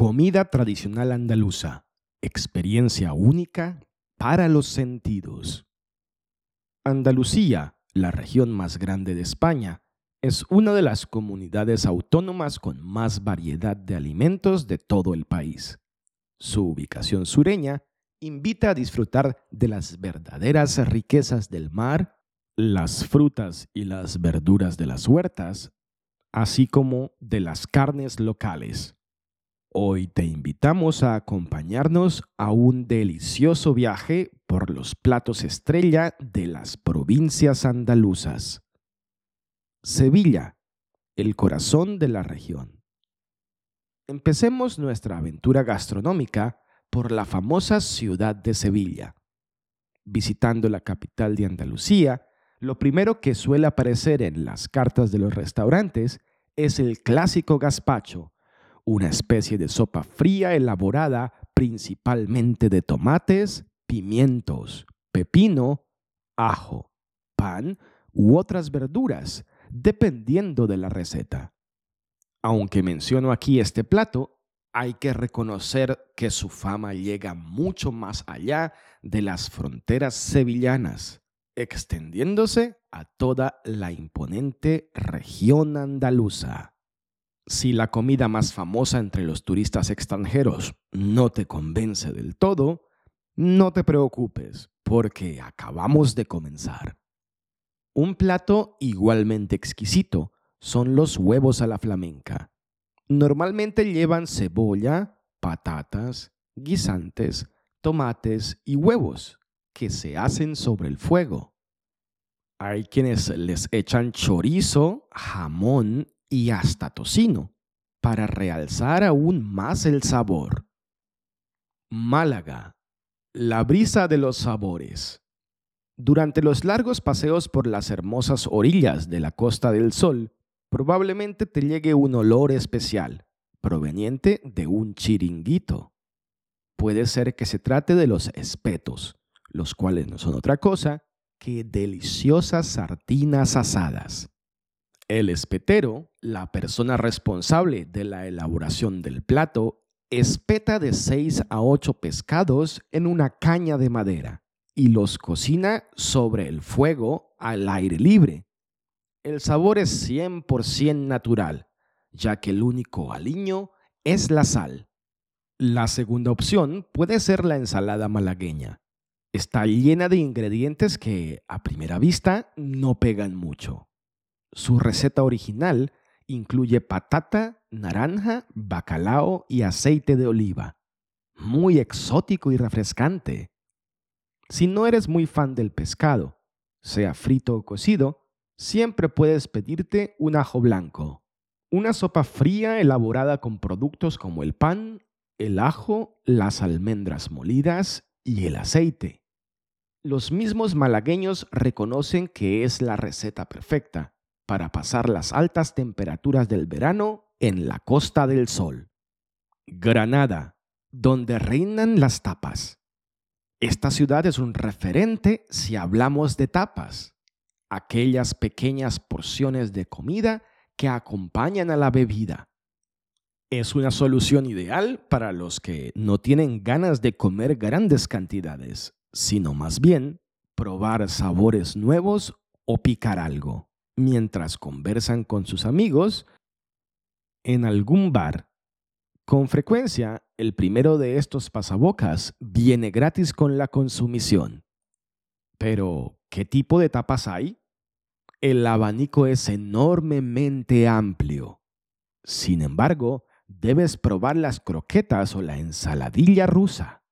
Comida tradicional andaluza. Experiencia única para los sentidos. Andalucía, la región más grande de España, es una de las comunidades autónomas con más variedad de alimentos de todo el país. Su ubicación sureña invita a disfrutar de las verdaderas riquezas del mar, las frutas y las verduras de las huertas, así como de las carnes locales. Hoy te invitamos a acompañarnos a un delicioso viaje por los platos estrella de las provincias andaluzas. Sevilla, el corazón de la región. Empecemos nuestra aventura gastronómica por la famosa ciudad de Sevilla. Visitando la capital de Andalucía, lo primero que suele aparecer en las cartas de los restaurantes es el clásico gazpacho, una especie de sopa fría elaborada principalmente de tomates, pimientos, pepino, ajo, pan u otras verduras, dependiendo de la receta. Aunque menciono aquí este plato, hay que reconocer que su fama llega mucho más allá de las fronteras sevillanas, extendiéndose a toda la imponente región andaluza. Si la comida más famosa entre los turistas extranjeros no te convence del todo, no te preocupes, porque acabamos de comenzar. Un plato igualmente exquisito son los huevos a la flamenca. Normalmente llevan cebolla, patatas, guisantes, tomates y huevos que se hacen sobre el fuego. Hay quienes les echan chorizo, jamón y hasta tocino para realzar aún más el sabor. Málaga, la brisa de los sabores. Durante los largos paseos por las hermosas orillas de la Costa del Sol, probablemente te llegue un olor especial, proveniente de un chiringuito. Puede ser que se trate de los espetos, los cuales no son otra cosa que deliciosas sardinas asadas. El espetero, la persona responsable de la elaboración del plato, espeta de 6 a 8 pescados en una caña de madera y los cocina sobre el fuego al aire libre. El sabor es 100% natural, ya que el único aliño es la sal. La segunda opción puede ser la ensalada malagueña. Está llena de ingredientes que, a primera vista, no pegan mucho. Su receta original incluye patata, naranja, bacalao y aceite de oliva. Muy exótico y refrescante. Si no eres muy fan del pescado, sea frito o cocido, siempre puedes pedirte un ajo blanco. Una sopa fría elaborada con productos como el pan, el ajo, las almendras molidas y el aceite. Los mismos malagueños reconocen que es la receta perfecta para pasar las altas temperaturas del verano en la Costa del Sol. Granada, donde reinan las tapas. Esta ciudad es un referente si hablamos de tapas, aquellas pequeñas porciones de comida que acompañan a la bebida. Es una solución ideal para los que no tienen ganas de comer grandes cantidades, sino más bien probar sabores nuevos o picar algo mientras conversan con sus amigos en algún bar. Con frecuencia, el primero de estos pasabocas viene gratis con la consumición. Pero, ¿qué tipo de tapas hay? El abanico es enormemente amplio. Sin embargo, debes probar las croquetas o la ensaladilla rusa.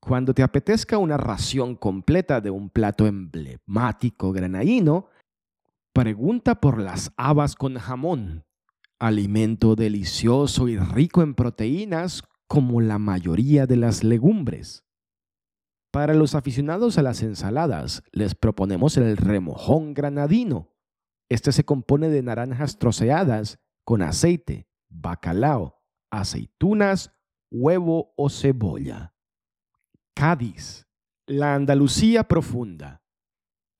Cuando te apetezca una ración completa de un plato emblemático granadino, Pregunta por las habas con jamón, alimento delicioso y rico en proteínas como la mayoría de las legumbres. Para los aficionados a las ensaladas, les proponemos el remojón granadino. Este se compone de naranjas troceadas con aceite, bacalao, aceitunas, huevo o cebolla. Cádiz, la Andalucía profunda.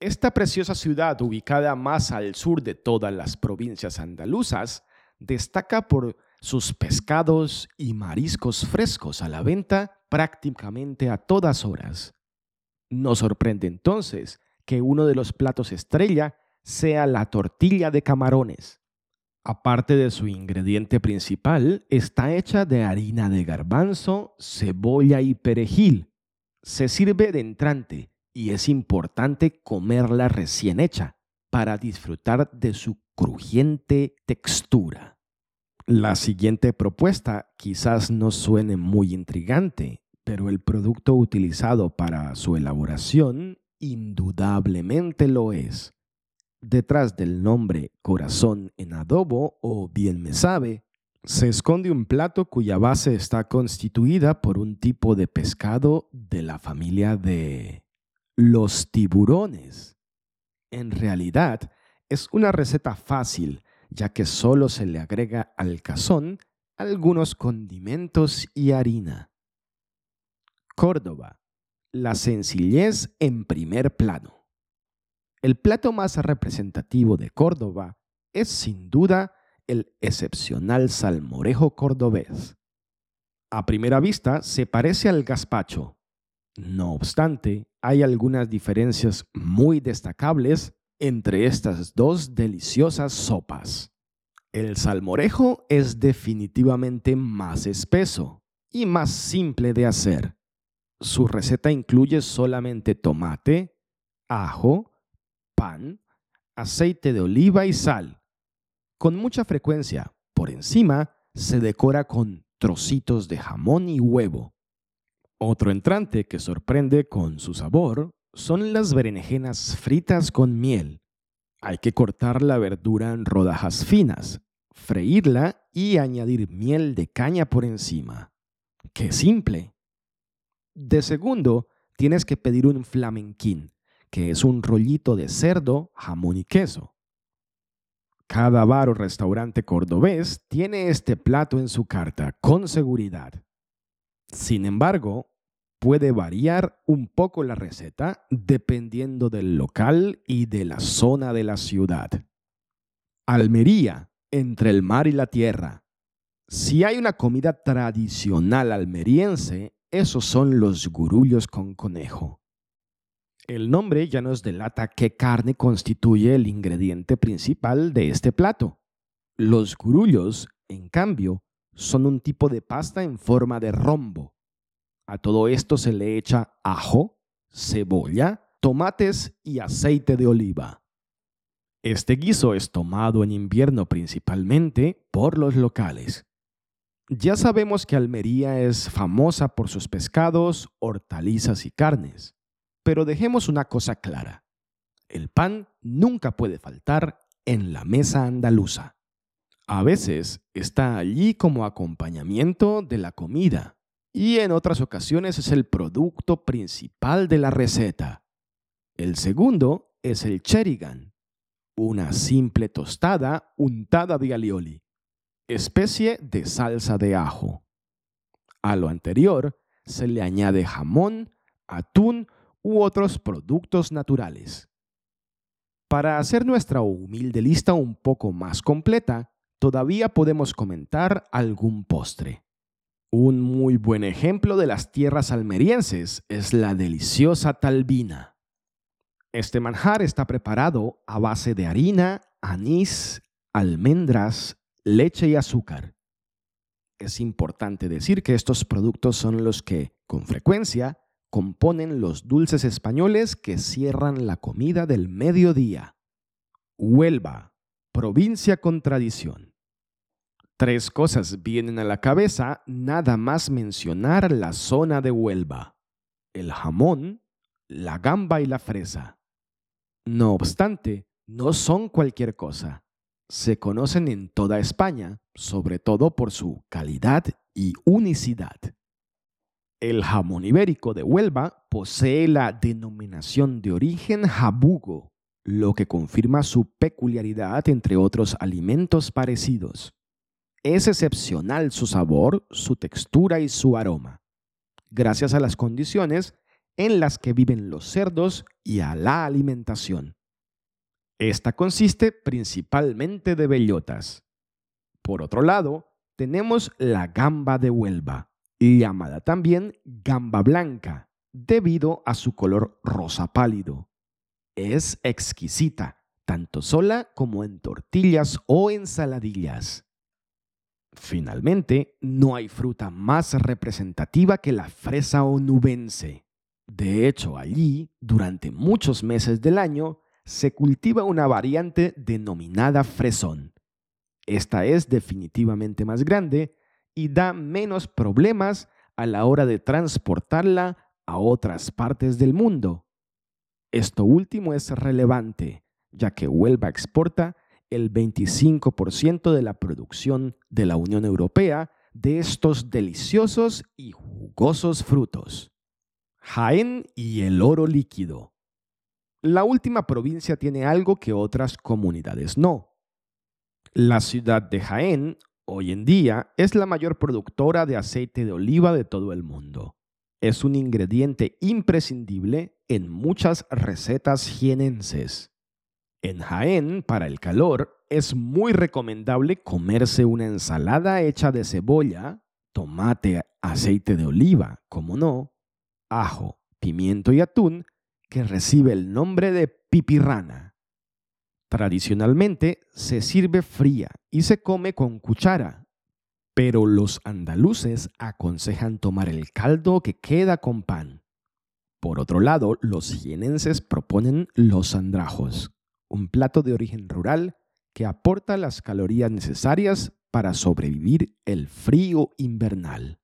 Esta preciosa ciudad, ubicada más al sur de todas las provincias andaluzas, destaca por sus pescados y mariscos frescos a la venta prácticamente a todas horas. No sorprende entonces que uno de los platos estrella sea la tortilla de camarones. Aparte de su ingrediente principal, está hecha de harina de garbanzo, cebolla y perejil. Se sirve de entrante y es importante comerla recién hecha para disfrutar de su crujiente textura. La siguiente propuesta quizás no suene muy intrigante, pero el producto utilizado para su elaboración indudablemente lo es. Detrás del nombre corazón en adobo o bien me sabe, se esconde un plato cuya base está constituida por un tipo de pescado de la familia de los tiburones. En realidad, es una receta fácil, ya que solo se le agrega al cazón algunos condimentos y harina. Córdoba. La sencillez en primer plano. El plato más representativo de Córdoba es sin duda el excepcional salmorejo cordobés. A primera vista se parece al gazpacho, no obstante, hay algunas diferencias muy destacables entre estas dos deliciosas sopas. El salmorejo es definitivamente más espeso y más simple de hacer. Su receta incluye solamente tomate, ajo, pan, aceite de oliva y sal. Con mucha frecuencia, por encima, se decora con trocitos de jamón y huevo. Otro entrante que sorprende con su sabor son las berenjenas fritas con miel. Hay que cortar la verdura en rodajas finas, freírla y añadir miel de caña por encima. ¡Qué simple! De segundo, tienes que pedir un flamenquín, que es un rollito de cerdo, jamón y queso. Cada bar o restaurante cordobés tiene este plato en su carta, con seguridad. Sin embargo, puede variar un poco la receta dependiendo del local y de la zona de la ciudad. Almería, entre el mar y la tierra. Si hay una comida tradicional almeriense, esos son los gurullos con conejo. El nombre ya nos delata qué carne constituye el ingrediente principal de este plato. Los gurullos, en cambio, son un tipo de pasta en forma de rombo a todo esto se le echa ajo, cebolla, tomates y aceite de oliva. Este guiso es tomado en invierno principalmente por los locales. Ya sabemos que Almería es famosa por sus pescados, hortalizas y carnes, pero dejemos una cosa clara. El pan nunca puede faltar en la mesa andaluza. A veces está allí como acompañamiento de la comida, y en otras ocasiones es el producto principal de la receta. El segundo es el cherigan, una simple tostada untada de alioli, especie de salsa de ajo. A lo anterior se le añade jamón, atún u otros productos naturales. Para hacer nuestra humilde lista un poco más completa, todavía podemos comentar algún postre. Un muy buen ejemplo de las tierras almerienses es la deliciosa talbina. Este manjar está preparado a base de harina, anís, almendras, leche y azúcar. Es importante decir que estos productos son los que, con frecuencia, componen los dulces españoles que cierran la comida del mediodía. Huelva, provincia con tradición. Tres cosas vienen a la cabeza nada más mencionar la zona de Huelva. El jamón, la gamba y la fresa. No obstante, no son cualquier cosa. Se conocen en toda España, sobre todo por su calidad y unicidad. El jamón ibérico de Huelva posee la denominación de origen jabugo, lo que confirma su peculiaridad entre otros alimentos parecidos. Es excepcional su sabor, su textura y su aroma, gracias a las condiciones en las que viven los cerdos y a la alimentación. Esta consiste principalmente de bellotas. Por otro lado, tenemos la gamba de Huelva, llamada también gamba blanca, debido a su color rosa pálido. Es exquisita, tanto sola como en tortillas o ensaladillas. Finalmente, no hay fruta más representativa que la fresa onubense. De hecho, allí, durante muchos meses del año, se cultiva una variante denominada fresón. Esta es definitivamente más grande y da menos problemas a la hora de transportarla a otras partes del mundo. Esto último es relevante, ya que Huelva exporta el 25% de la producción de la Unión Europea de estos deliciosos y jugosos frutos. Jaén y el oro líquido. La última provincia tiene algo que otras comunidades no. La ciudad de Jaén hoy en día es la mayor productora de aceite de oliva de todo el mundo. Es un ingrediente imprescindible en muchas recetas jienenses. En Jaén, para el calor, es muy recomendable comerse una ensalada hecha de cebolla, tomate, aceite de oliva, como no, ajo, pimiento y atún, que recibe el nombre de pipirrana. Tradicionalmente se sirve fría y se come con cuchara, pero los andaluces aconsejan tomar el caldo que queda con pan. Por otro lado, los jienenses proponen los andrajos, un plato de origen rural que aporta las calorías necesarias para sobrevivir el frío invernal.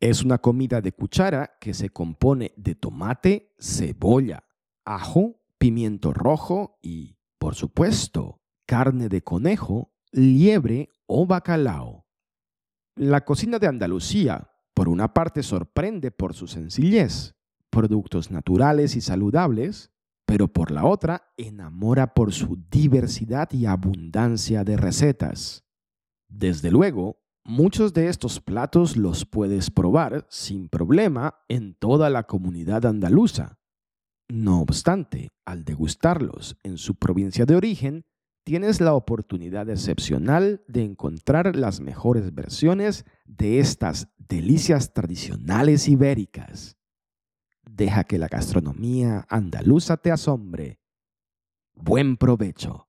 Es una comida de cuchara que se compone de tomate, cebolla, ajo, pimiento rojo y, por supuesto, carne de conejo, liebre o bacalao. La cocina de Andalucía, por una parte, sorprende por su sencillez, productos naturales y saludables, pero por la otra enamora por su diversidad y abundancia de recetas. Desde luego, muchos de estos platos los puedes probar sin problema en toda la comunidad andaluza. No obstante, al degustarlos en su provincia de origen, tienes la oportunidad excepcional de encontrar las mejores versiones de estas delicias tradicionales ibéricas. Deja que la gastronomía andaluza te asombre. Buen provecho.